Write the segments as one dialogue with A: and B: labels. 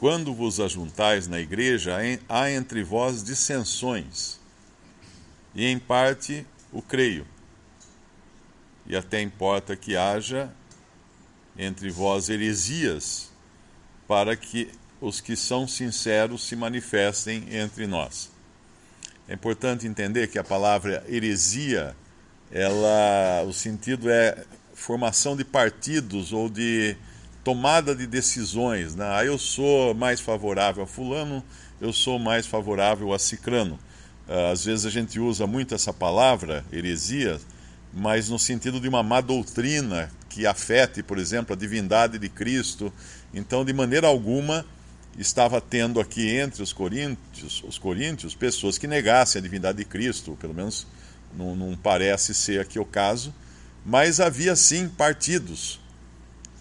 A: quando vos ajuntais na igreja, há entre vós dissensões, e em parte o creio, e até importa que haja entre vós heresias, para que os que são sinceros se manifestem entre nós. É importante entender que a palavra heresia, ela, o sentido é formação de partidos ou de tomada de decisões. Né? Ah, eu sou mais favorável a fulano, eu sou mais favorável a cicrano. Ah, Às vezes a gente usa muito essa palavra, heresia, mas no sentido de uma má doutrina que afete, por exemplo, a divindade de Cristo. Então, de maneira alguma, estava tendo aqui entre os coríntios, os coríntios pessoas que negassem a divindade de Cristo, pelo menos não, não parece ser aqui o caso, mas havia sim partidos.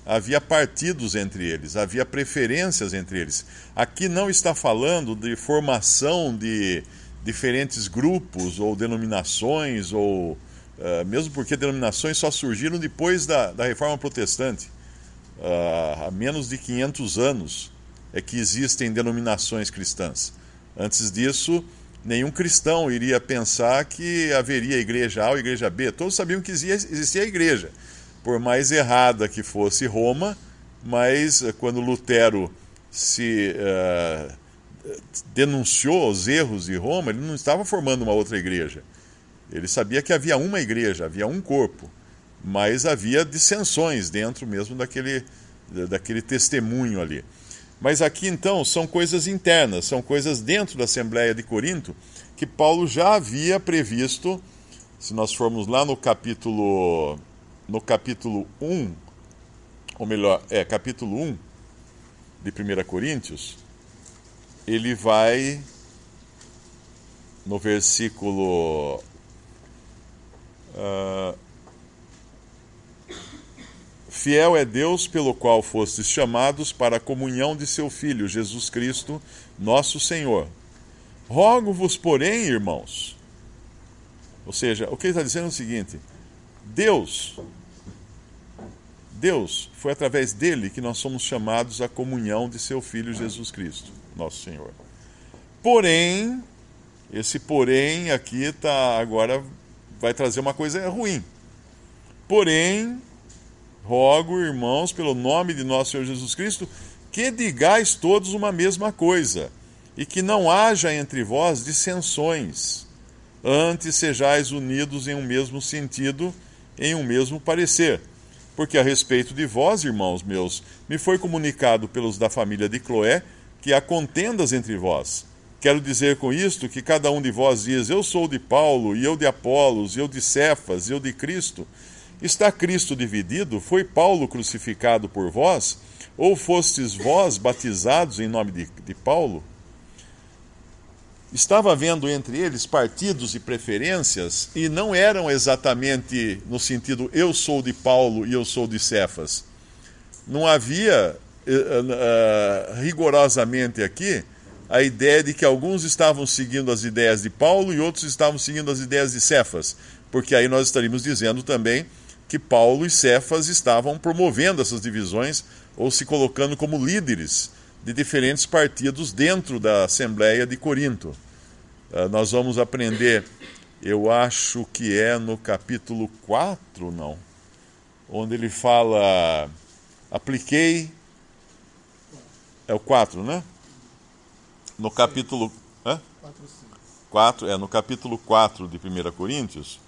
A: Havia partidos entre eles, havia preferências entre eles. Aqui não está falando de formação de diferentes grupos ou denominações, ou uh, mesmo porque denominações só surgiram depois da, da Reforma Protestante, uh, há menos de 500 anos é que existem denominações cristãs. Antes disso, nenhum cristão iria pensar que haveria igreja A ou igreja B. Todos sabiam que existia a igreja. Por mais errada que fosse Roma, mas quando Lutero se uh, denunciou os erros de Roma, ele não estava formando uma outra igreja. Ele sabia que havia uma igreja, havia um corpo, mas havia dissensões dentro mesmo daquele, daquele testemunho ali. Mas aqui então são coisas internas, são coisas dentro da Assembleia de Corinto que Paulo já havia previsto. Se nós formos lá no capítulo no capítulo 1, ou melhor, é, capítulo 1 de 1 Coríntios, ele vai no versículo uh, Fiel é Deus pelo qual fostes chamados para a comunhão de seu Filho, Jesus Cristo, nosso Senhor. Rogo-vos, porém, irmãos. Ou seja, o que ele está dizendo é o seguinte: Deus, Deus, foi através dele que nós somos chamados à comunhão de seu Filho Jesus Cristo, nosso Senhor. Porém, esse porém aqui tá agora vai trazer uma coisa ruim. Porém, rogo, irmãos, pelo nome de nosso Senhor Jesus Cristo, que digais todos uma mesma coisa, e que não haja entre vós dissensões, antes sejais unidos em um mesmo sentido, em um mesmo parecer. Porque a respeito de vós, irmãos meus, me foi comunicado pelos da família de Cloé que há contendas entre vós. Quero dizer com isto que cada um de vós diz: Eu sou de Paulo, e eu de Apolos, e eu de Cefas, e eu de Cristo. Está Cristo dividido? Foi Paulo crucificado por vós? Ou fostes vós batizados em nome de, de Paulo? Estava havendo entre eles partidos e preferências, e não eram exatamente no sentido eu sou de Paulo e eu sou de Cefas. Não havia uh, uh, rigorosamente aqui a ideia de que alguns estavam seguindo as ideias de Paulo e outros estavam seguindo as ideias de Cefas, porque aí nós estaríamos dizendo também que Paulo e Cefas estavam promovendo essas divisões ou se colocando como líderes de diferentes partidos dentro da Assembleia de Corinto. Uh, nós vamos aprender, eu acho que é no capítulo 4, não, onde ele fala, apliquei, é o 4, né? No capítulo... Hã? 4, é, no capítulo 4 de 1 Coríntios,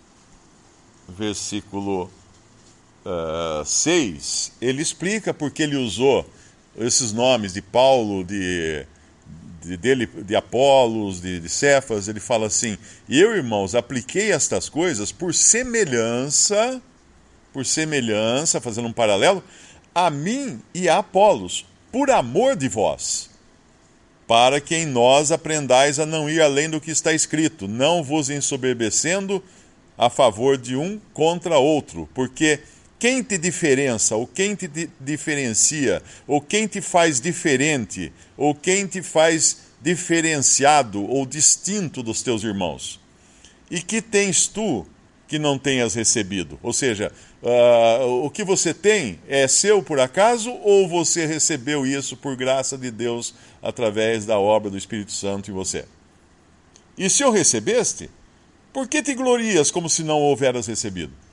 A: versículo uh, 6, ele explica porque ele usou esses nomes de Paulo, de, de, dele, de Apolos, de, de Cefas, ele fala assim: Eu, irmãos, apliquei estas coisas por semelhança, por semelhança, fazendo um paralelo, a mim e a Apolos, por amor de vós, para que em nós aprendais a não ir além do que está escrito, não vos ensoberbecendo a favor de um contra outro, porque quem te diferença, ou quem te diferencia, ou quem te faz diferente, ou quem te faz diferenciado ou distinto dos teus irmãos? E que tens tu que não tenhas recebido? Ou seja, uh, o que você tem é seu por acaso ou você recebeu isso por graça de Deus através da obra do Espírito Santo em você? E se o recebeste, por que te glorias como se não houveras recebido?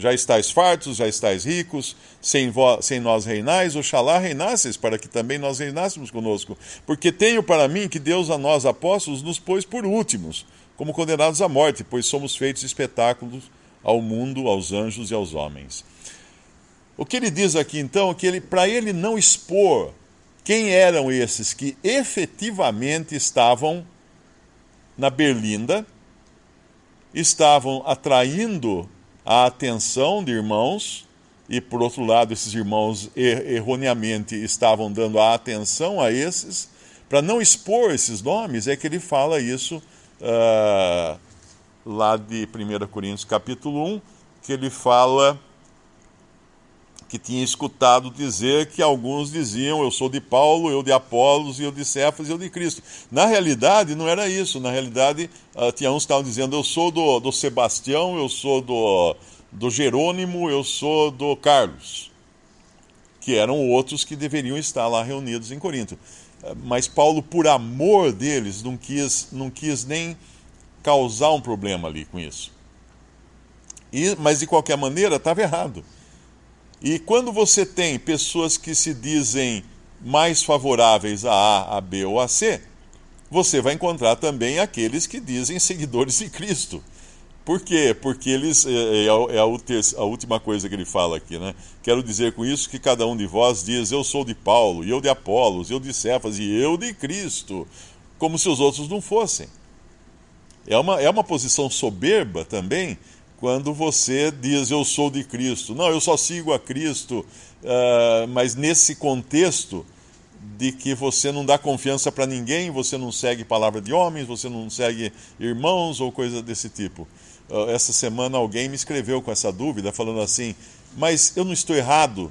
A: Já estáis fartos, já estáis ricos, sem, vós, sem nós reinais, oxalá reinasses, para que também nós reinássemos conosco. Porque tenho para mim que Deus a nós, apóstolos, nos pôs por últimos, como condenados à morte, pois somos feitos espetáculos ao mundo, aos anjos e aos homens. O que ele diz aqui então é que ele, para ele não expor quem eram esses que efetivamente estavam na berlinda, estavam atraindo a atenção de irmãos, e por outro lado, esses irmãos erroneamente estavam dando a atenção a esses, para não expor esses nomes, é que ele fala isso uh, lá de 1 Coríntios capítulo 1, que ele fala que tinha escutado dizer que alguns diziam eu sou de Paulo, eu de Apolos, eu de Cefas e eu de Cristo. Na realidade, não era isso. Na realidade, uh, tinha uns que estavam dizendo eu sou do, do Sebastião, eu sou do, do Jerônimo, eu sou do Carlos. Que eram outros que deveriam estar lá reunidos em Corinto. Uh, mas Paulo, por amor deles, não quis, não quis nem causar um problema ali com isso. E, mas de qualquer maneira, estava errado. E quando você tem pessoas que se dizem mais favoráveis a A, a B ou a C, você vai encontrar também aqueles que dizem seguidores de Cristo. Por quê? Porque eles. É, é, é a, a, última coisa que ele fala aqui, né? Quero dizer com isso que cada um de vós diz: Eu sou de Paulo, eu de Apolos, eu de Cefas, e eu de Cristo, como se os outros não fossem. É uma, é uma posição soberba também quando você diz eu sou de Cristo. Não, eu só sigo a Cristo, uh, mas nesse contexto de que você não dá confiança para ninguém, você não segue palavra de homens, você não segue irmãos ou coisa desse tipo. Uh, essa semana alguém me escreveu com essa dúvida, falando assim: mas eu não estou errado,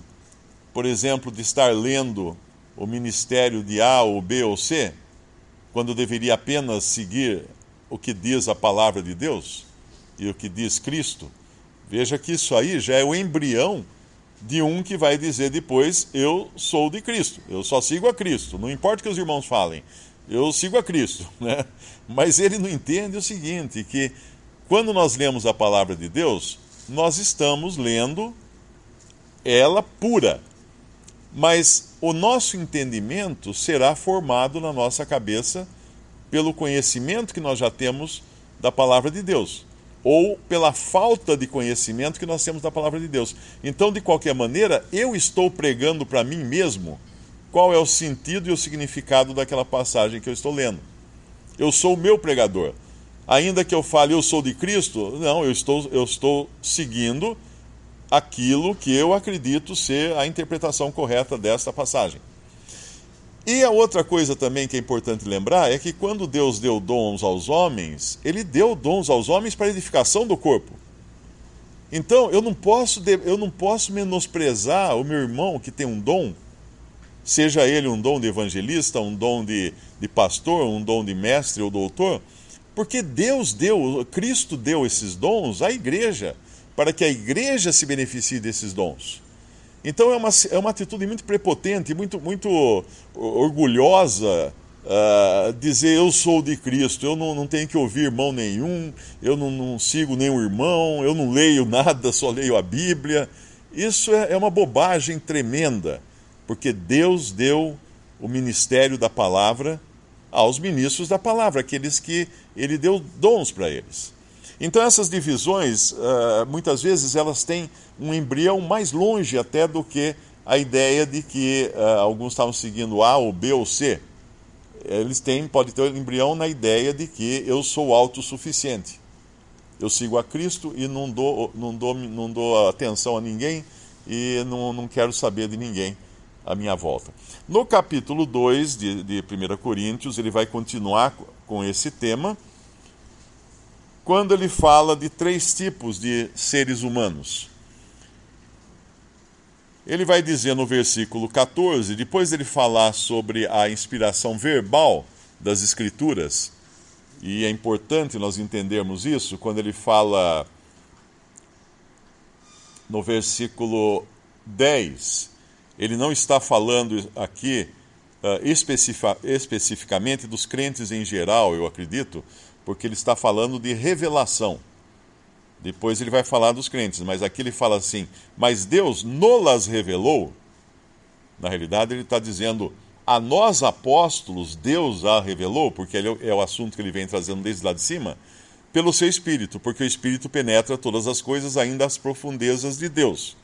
A: por exemplo, de estar lendo o ministério de A ou B ou C, quando eu deveria apenas seguir o que diz a palavra de Deus? E o que diz Cristo, veja que isso aí já é o embrião de um que vai dizer depois: Eu sou de Cristo, eu só sigo a Cristo, não importa o que os irmãos falem, eu sigo a Cristo. Né? Mas ele não entende o seguinte: que quando nós lemos a palavra de Deus, nós estamos lendo ela pura, mas o nosso entendimento será formado na nossa cabeça pelo conhecimento que nós já temos da palavra de Deus ou pela falta de conhecimento que nós temos da palavra de Deus. Então, de qualquer maneira, eu estou pregando para mim mesmo qual é o sentido e o significado daquela passagem que eu estou lendo. Eu sou o meu pregador. Ainda que eu fale eu sou de Cristo, não, eu estou, eu estou seguindo aquilo que eu acredito ser a interpretação correta desta passagem. E a outra coisa também que é importante lembrar é que quando Deus deu dons aos homens, ele deu dons aos homens para edificação do corpo. Então, eu não posso eu não posso menosprezar o meu irmão que tem um dom, seja ele um dom de evangelista, um dom de, de pastor, um dom de mestre ou doutor, porque Deus deu, Cristo deu esses dons à igreja, para que a igreja se beneficie desses dons. Então é uma, é uma atitude muito prepotente, muito, muito orgulhosa uh, dizer eu sou de Cristo, eu não, não tenho que ouvir irmão nenhum, eu não, não, sigo nenhum irmão, eu não leio nada, só leio a Bíblia. Isso é, é uma bobagem tremenda, porque Deus deu o ministério da palavra aos ministros da palavra, aqueles que ele deu dons para eles. Então essas divisões, uh, muitas vezes, elas têm um embrião mais longe até do que a ideia de que uh, alguns estavam seguindo A ou B ou C. eles têm, pode ter o embrião na ideia de que eu sou autossuficiente. Eu sigo a Cristo e não dou, não dou, não dou atenção a ninguém e não, não quero saber de ninguém à minha volta. No capítulo 2 de, de 1 Coríntios, ele vai continuar com esse tema, quando ele fala de três tipos de seres humanos. Ele vai dizer no versículo 14, depois dele falar sobre a inspiração verbal das Escrituras, e é importante nós entendermos isso, quando ele fala no versículo 10, ele não está falando aqui uh, especificamente dos crentes em geral, eu acredito, porque ele está falando de revelação. Depois ele vai falar dos crentes, mas aqui ele fala assim: Mas Deus nolas revelou. Na realidade, ele está dizendo: A nós apóstolos, Deus a revelou, porque é o assunto que ele vem trazendo desde lá de cima, pelo seu Espírito, porque o Espírito penetra todas as coisas, ainda as profundezas de Deus.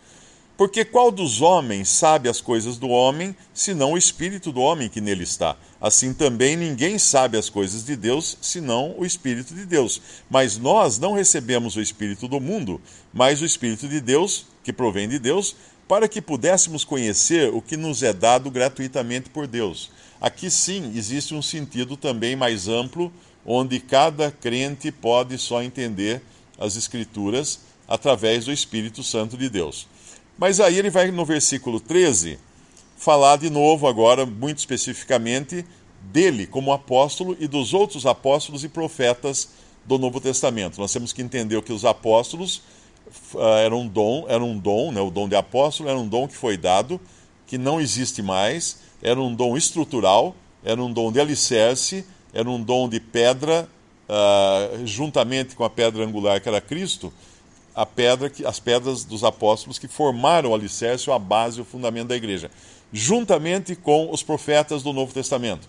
A: Porque qual dos homens sabe as coisas do homem, senão o espírito do homem que nele está? Assim também ninguém sabe as coisas de Deus, senão o espírito de Deus. Mas nós não recebemos o espírito do mundo, mas o espírito de Deus, que provém de Deus, para que pudéssemos conhecer o que nos é dado gratuitamente por Deus. Aqui sim existe um sentido também mais amplo, onde cada crente pode só entender as Escrituras através do Espírito Santo de Deus. Mas aí ele vai no versículo 13 falar de novo, agora, muito especificamente, dele como apóstolo e dos outros apóstolos e profetas do Novo Testamento. Nós temos que entender que os apóstolos uh, eram um dom, era um dom, né, o dom de apóstolo era um dom que foi dado, que não existe mais, era um dom estrutural, era um dom de alicerce, era um dom de pedra, uh, juntamente com a pedra angular que era Cristo, pedra que, as pedras dos apóstolos que formaram o alicerce, a base, o fundamento da igreja, juntamente com os profetas do Novo Testamento.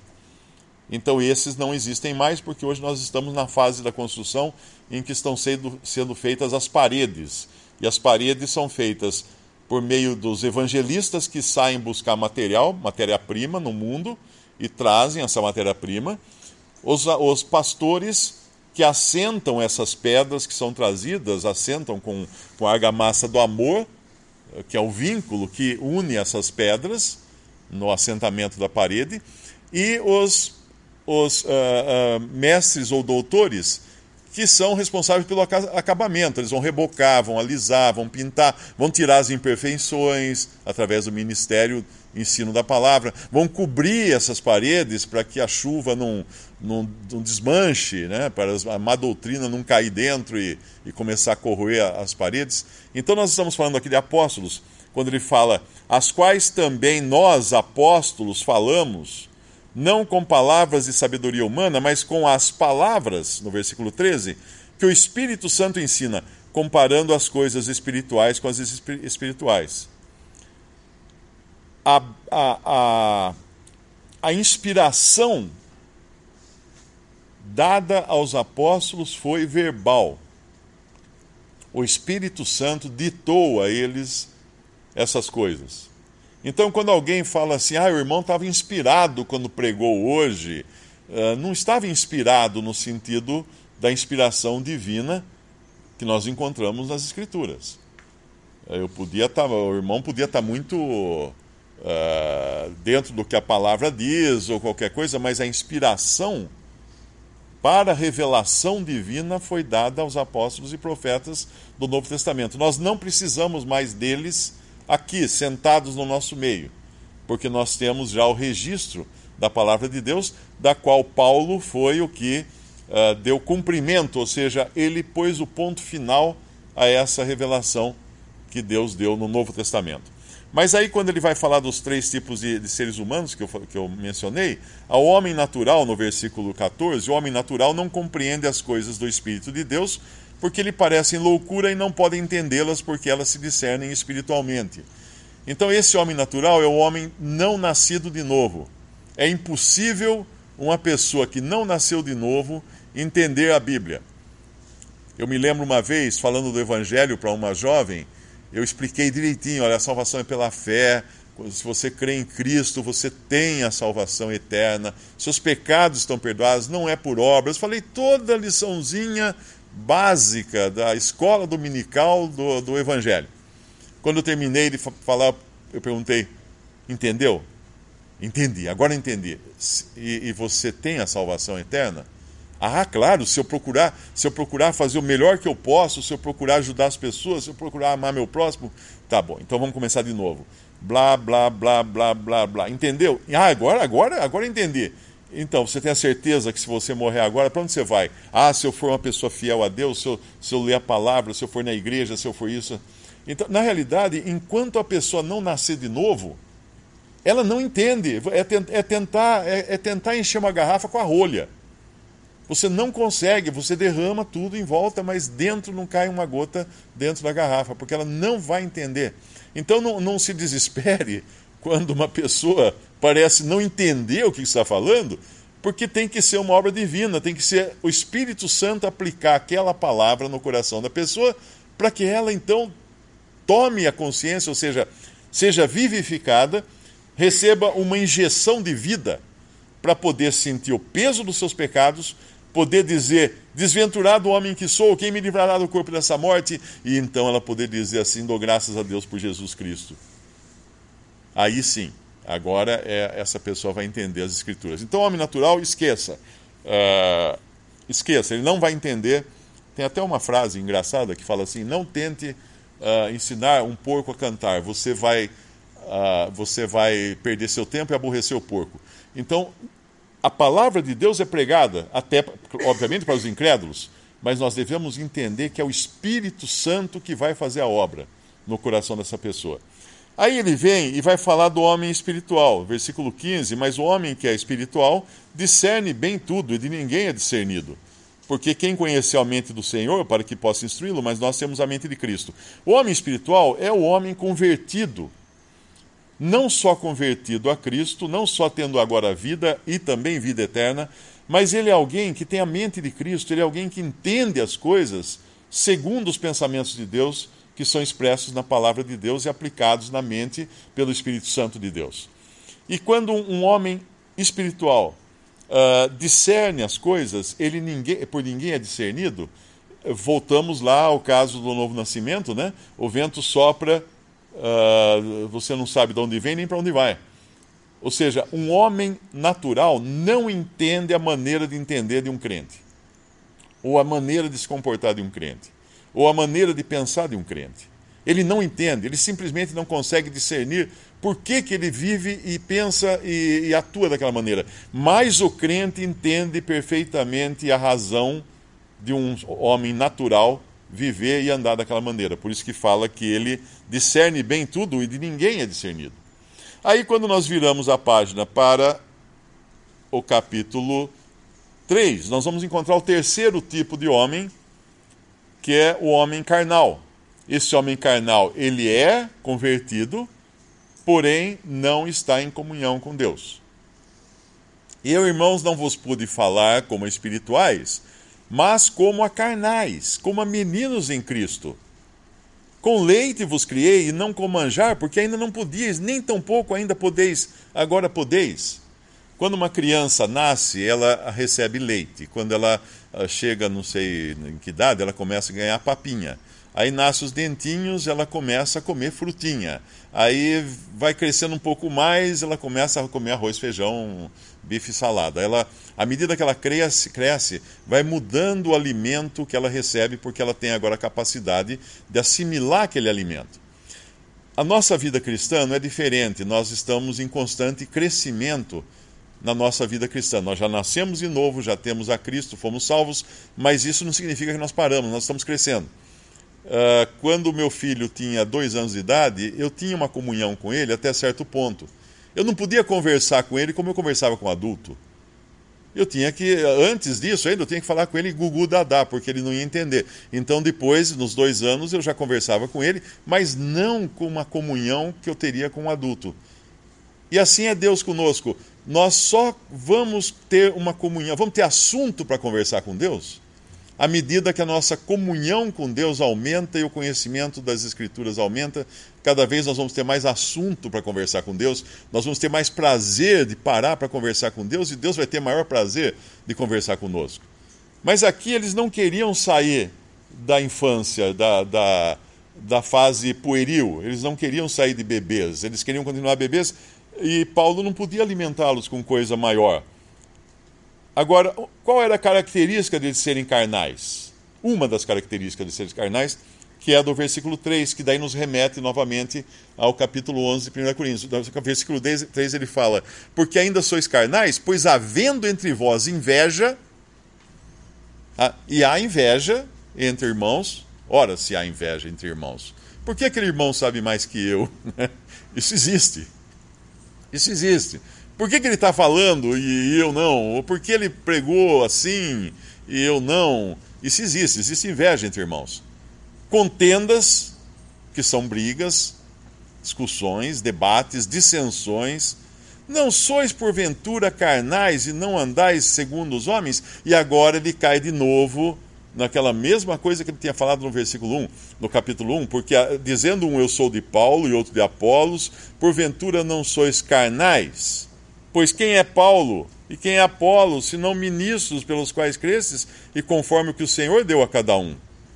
A: Então esses não existem mais porque hoje nós estamos na fase da construção em que estão sendo, sendo feitas as paredes. E as paredes são feitas por meio dos evangelistas que saem buscar material, matéria-prima no mundo e trazem essa matéria-prima. Os, os pastores que assentam essas pedras que são trazidas, assentam com, com a argamassa do amor, que é o vínculo que une essas pedras no assentamento da parede, e os, os uh, uh, mestres ou doutores que são responsáveis pelo acabamento. Eles vão rebocar, vão alisar, vão pintar, vão tirar as imperfeições através do ministério ensino da palavra, vão cobrir essas paredes para que a chuva não, não, não, desmanche, né? para a má doutrina não cair dentro e, e começar a corroer as paredes. Então nós estamos falando aqui de apóstolos, quando ele fala, as quais também nós, apóstolos, falamos, não com palavras de sabedoria humana, mas com as palavras, no versículo 13, que o Espírito Santo ensina, comparando as coisas espirituais com as espirituais a, a, a, a inspiração dada aos apóstolos foi verbal. O Espírito Santo ditou a eles essas coisas. Então, quando alguém fala assim, ah, o irmão estava inspirado quando pregou hoje, uh, não estava inspirado no sentido da inspiração divina que nós encontramos nas Escrituras. Eu podia estar, tá, o irmão podia estar tá muito uh, dentro do que a palavra diz ou qualquer coisa, mas a inspiração para a revelação divina foi dada aos apóstolos e profetas do Novo Testamento. Nós não precisamos mais deles aqui, sentados no nosso meio, porque nós temos já o registro da palavra de Deus, da qual Paulo foi o que uh, deu cumprimento, ou seja, ele pôs o ponto final a essa revelação que Deus deu no Novo Testamento. Mas aí, quando ele vai falar dos três tipos de, de, seres humanos que eu, que eu mencionei, ao homem natural, no versículo 14, o homem natural não compreende as coisas do Espírito de Deus, porque lhe parecem loucura e não pode entendê-las porque elas se discernem espiritualmente. Então, esse homem natural é o homem não nascido de novo. É impossível uma pessoa que não nasceu de novo entender a Bíblia. Eu me lembro uma vez, falando do Evangelho para uma jovem, eu expliquei direitinho, olha, a salvação é pela fé, Se você crê em Cristo, você tem a salvação eterna, seus pecados estão perdoados, não é por obras. Falei toda a liçãozinha básica da escola dominical do, do Evangelho. Quando eu terminei de falar, eu perguntei: entendeu? Entendi, agora entendi. E, e você tem a salvação eterna? Ah, claro, se eu procurar, se eu procurar fazer o melhor que eu posso, se eu procurar ajudar as pessoas, se eu procurar amar meu próximo, tá bom. Então vamos começar de novo. Blá, blá, blá, blá, blá, blá. Entendeu? Ah, agora, agora, agora entendi. Então, você tem a certeza que se você morrer agora, para onde você vai? Ah, se eu for uma pessoa fiel a Deus, se eu, se eu ler a palavra, se eu for na igreja, se eu for isso. Então, na realidade, enquanto a pessoa não nascer de novo, ela não entende. É, é tentar, é, é tentar encher uma garrafa com a rolha. Você não consegue, você derrama tudo em volta, mas dentro não cai uma gota dentro da garrafa, porque ela não vai entender. Então não, não se desespere quando uma pessoa parece não entender o que está falando, porque tem que ser uma obra divina, tem que ser o Espírito Santo aplicar aquela palavra no coração da pessoa, para que ela então tome a consciência, ou seja, seja vivificada, receba uma injeção de vida para poder sentir o peso dos seus pecados, poder dizer: Desventurado homem que sou, quem me livrará do corpo dessa morte? E então ela poder dizer assim: Dou graças a Deus por Jesus Cristo. Aí sim, agora é, essa pessoa vai entender as Escrituras. Então, homem natural, esqueça. Uh, esqueça, ele não vai entender. Tem até uma frase engraçada que fala assim: Não tente uh, ensinar um porco a cantar, você vai. Uh, você vai perder seu tempo e aborrecer o porco. Então, a palavra de Deus é pregada, até, obviamente, para os incrédulos, mas nós devemos entender que é o Espírito Santo que vai fazer a obra no coração dessa pessoa. Aí ele vem e vai falar do homem espiritual, versículo 15: Mas o homem que é espiritual discerne bem tudo e de ninguém é discernido. Porque quem conheceu a mente do Senhor para que possa instruí-lo, mas nós temos a mente de Cristo. O homem espiritual é o homem convertido não só convertido a Cristo, não só tendo agora vida e também vida eterna, mas ele é alguém que tem a mente de Cristo, ele é alguém que entende as coisas segundo os pensamentos de Deus que são expressos na palavra de Deus e aplicados na mente pelo Espírito Santo de Deus. E quando um homem espiritual uh, discerne as coisas, ele ninguém, por ninguém é discernido, voltamos lá ao caso do novo nascimento, né? O vento sopra uh, você não sabe de onde vem nem para onde vai. Ou seja, um homem natural não entende a maneira de entender de um crente, ou a maneira de se comportar de um crente, ou a maneira de pensar de um crente. Ele não entende, ele simplesmente não consegue discernir por que, que ele vive e pensa e, e atua daquela maneira. Mas o crente entende perfeitamente a razão de um homem natural viver e andar daquela maneira. Por isso que fala que ele discerne bem tudo e de ninguém é discernido. Aí, quando nós viramos a página para o capítulo 3, nós vamos encontrar o terceiro tipo de homem, que é o homem carnal. Esse homem carnal, ele é convertido, porém não está em comunhão com Deus. Eu, irmãos, não vos pude falar como espirituais, mas como a carnais, como a meninos em Cristo. Com leite vos criei e não com manjar, porque ainda não podíeis, nem tampouco ainda podeis, agora podeis. Quando uma criança nasce, ela recebe leite. Quando ela ah, chega, não sei em que idade, ela começa a ganhar papinha. Aí nasce os dentinhos, ela começa a comer frutinha. Aí vai crescendo um pouco mais, ela começa a comer arroz, feijão, bife e salada. Ela, à medida que ela cresce, cresce, vai mudando o alimento que ela recebe, porque ela tem agora a capacidade de assimilar aquele alimento. A nossa vida cristã não é diferente, nós estamos em constante crescimento na nossa vida cristã. Nós já nascemos de novo, já temos a Cristo, fomos salvos, mas isso não significa que nós paramos, nós estamos crescendo. Uh, quando meu filho tinha dois anos de idade, eu tinha uma comunhão com ele até certo ponto. Eu não podia conversar com ele como eu conversava com um adulto. Eu tinha que, antes disso ainda, eu tinha que falar com ele Gugu Dadá, porque ele não ia entender. Então, depois, nos dois anos, eu já conversava com ele, mas não com uma comunhão que eu teria com um adulto. E assim é Deus conosco. Nós só vamos ter uma comunhão, vamos ter assunto para conversar com Deus à medida que a nossa comunhão com Deus aumenta e o conhecimento das Escrituras aumenta, cada vez nós vamos ter mais assunto para conversar com Deus, nós vamos ter mais prazer de parar para conversar com Deus e Deus vai ter maior prazer de conversar conosco. Mas aqui eles não queriam sair da infância, da, da, da fase pueril, eles não queriam sair de bebês, eles queriam continuar bebês e Paulo não podia alimentá-los com coisa maior. Agora, qual era a característica de serem carnais? Uma das características de serem carnais, que é a do versículo 3, que daí nos remete novamente ao capítulo 11 de 1 Coríntios. No versículo 3 ele fala: Porque ainda sois carnais, pois havendo entre vós inveja, e há inveja entre irmãos, ora, se há inveja entre irmãos, por que aquele irmão sabe mais que eu? Isso existe. Isso existe. Por que, que ele está falando e eu não? Ou por que ele pregou assim e eu não? Isso existe, existe inveja entre irmãos. Contendas, que são brigas, discussões, debates, dissensões. Não sois porventura carnais e não andais segundo os homens? E agora ele cai de novo naquela mesma coisa que ele tinha falado no versículo 1, no capítulo 1, porque ah, dizendo um eu sou de Paulo e outro de Apolos, porventura não sois carnais? Pois quem é Paulo e quem é Apolo, senão ministros pelos quais cresces e conforme o que o Senhor deu a cada um?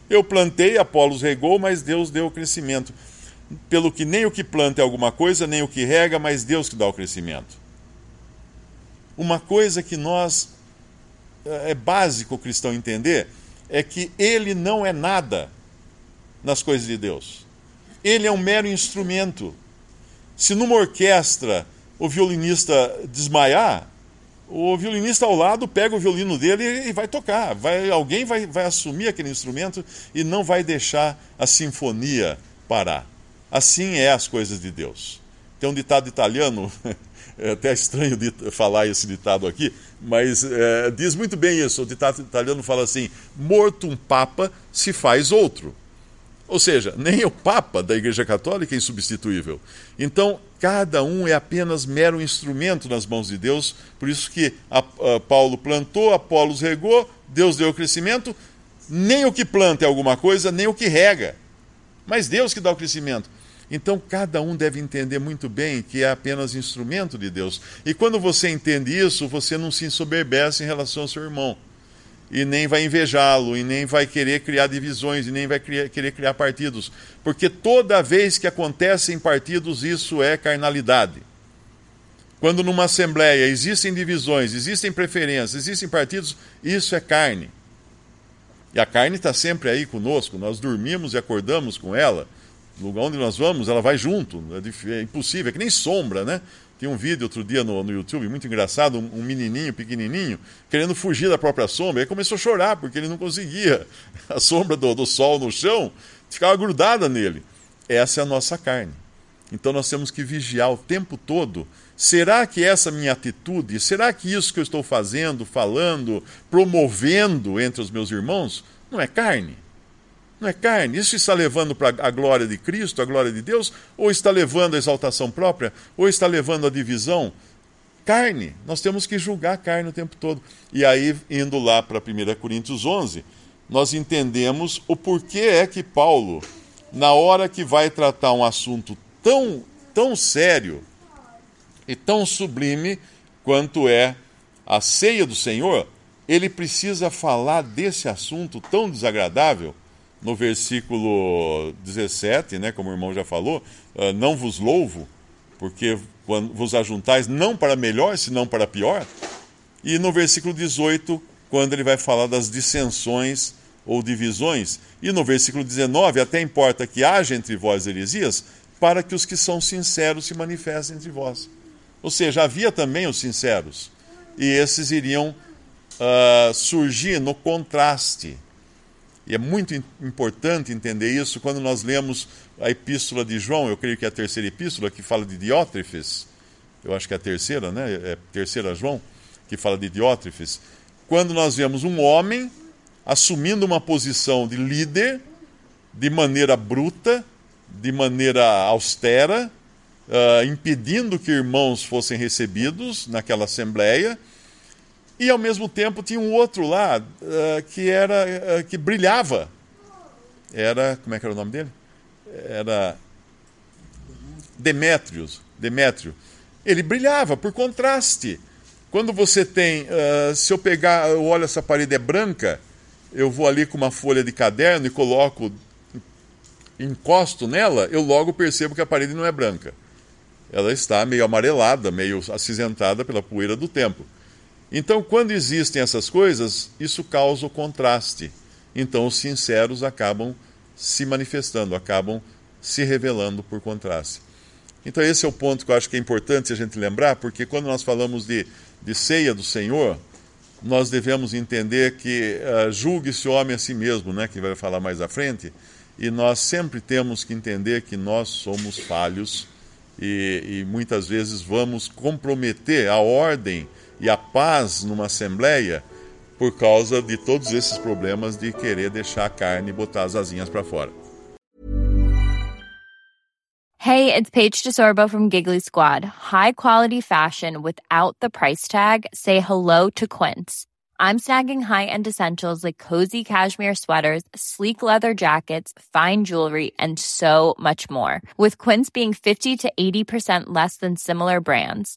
A: Eu plantei, Apolos regou, mas Deus deu o crescimento. Pelo que nem o que planta é alguma coisa, nem o que rega, mas Deus que dá o crescimento. Uma coisa que nós é básico o cristão entender é que ele não é nada nas coisas de Deus. Ele é um mero instrumento. Se numa orquestra o violinista desmaiar, o violinista ao lado pega o violino dele e vai tocar. Vai, alguém vai, vai assumir aquele instrumento e não vai deixar a sinfonia parar. Assim é as coisas de Deus. Tem um ditado italiano, é até estranho falar esse ditado aqui, mas é, diz muito bem isso. O ditado italiano fala assim: morto um papa, se faz outro. Ou seja, nem o Papa da Igreja Católica é insubstituível. Então, cada um é apenas mero instrumento nas mãos de Deus. Por isso que a, a Paulo plantou, Apolos regou, Deus deu o crescimento. Nem o que planta é alguma coisa, nem o que rega. Mas Deus que dá o crescimento. Então, cada um deve entender muito bem que é apenas instrumento de Deus. E quando você entende isso, você não se ensoberbece em relação ao seu irmão e nem vai invejá-lo, e nem vai querer criar divisões, e nem vai criar, querer criar partidos. Porque toda vez que acontecem partidos, isso é carnalidade. Quando numa assembleia existem divisões, existem preferências, existem partidos, isso é carne. E a carne está sempre aí conosco, nós dormimos e acordamos com ela. Lugar onde nós vamos, ela vai junto. É, é impossível, é que nem sombra, né? Tem um vídeo outro dia no, no YouTube, muito engraçado, um, um, menininho pequenininho, querendo fugir da própria sombra. Aí começou a chorar, porque ele não conseguia. A sombra do, do sol no chão ficava grudada nele. Essa é a nossa carne. Então nós temos que vigiar o tempo todo. Será que essa minha atitude, será que isso que eu estou fazendo, falando, promovendo entre os meus irmãos, não é carne? Não é carne. Isso está levando para a glória de Cristo, a glória de Deus, ou está levando a exaltação própria, ou está levando a divisão? Carne. Nós temos que julgar a carne o tempo todo. E aí, indo lá para 1 Coríntios 11, nós entendemos o porquê é que Paulo, na hora que vai tratar um assunto tão, tão sério e tão sublime quanto é a ceia do Senhor, ele precisa falar desse assunto tão desagradável no versículo 17, né, como o irmão já falou, uh, não vos louvo, porque quando vos ajuntais não para melhor, senão para pior. E no versículo 18, quando ele vai falar das dissensões ou divisões. E no versículo 19, até importa que haja entre vós heresias, para que os que são sinceros se manifestem entre vós. Ou seja, havia também os sinceros, e esses iriam uh, surgir no contraste e é muito importante entender isso quando nós lemos a epístola de João, eu creio que é a terceira epístola, que fala de Diótrefes. Eu acho que é a terceira, né? É a terceira João, que fala de Diótrefes. Quando nós vemos um homem assumindo uma posição de líder de maneira bruta, de maneira austera, uh, impedindo que irmãos fossem recebidos naquela assembleia e ao mesmo tempo tinha um outro lá uh, que era uh, que brilhava. Era, como é que era o nome dele? Era Demétrios, Demétrio, ele brilhava por contraste. Quando você tem, uh, se eu pegar, eu olho essa parede é branca, eu vou ali com uma folha de caderno e coloco, encosto nela, eu logo percebo que a parede não é branca. Ela está meio amarelada, meio acinzentada pela poeira do tempo. Então, quando existem essas coisas, isso causa o contraste. Então, os sinceros acabam se manifestando, acabam se revelando por contraste. Então, esse é o ponto que eu acho que é importante a gente lembrar, porque quando nós falamos de, de ceia do Senhor, nós devemos entender que uh, julgue-se o homem a si mesmo, né, que vai falar mais à frente, e nós sempre temos que entender que nós somos falhos e, e muitas vezes vamos comprometer a ordem e a paz numa assembleia por causa de todos esses problemas de querer deixar a carne e botar as asinhas para fora.
B: Hey, it's Paige DeSorbo from Giggly Squad. High quality fashion without the price tag. Say hello to Quince. I'm snagging high-end essentials like cozy cashmere sweaters, sleek leather jackets, fine jewelry, and so much more. With Quince being 50 to 80% less than similar brands.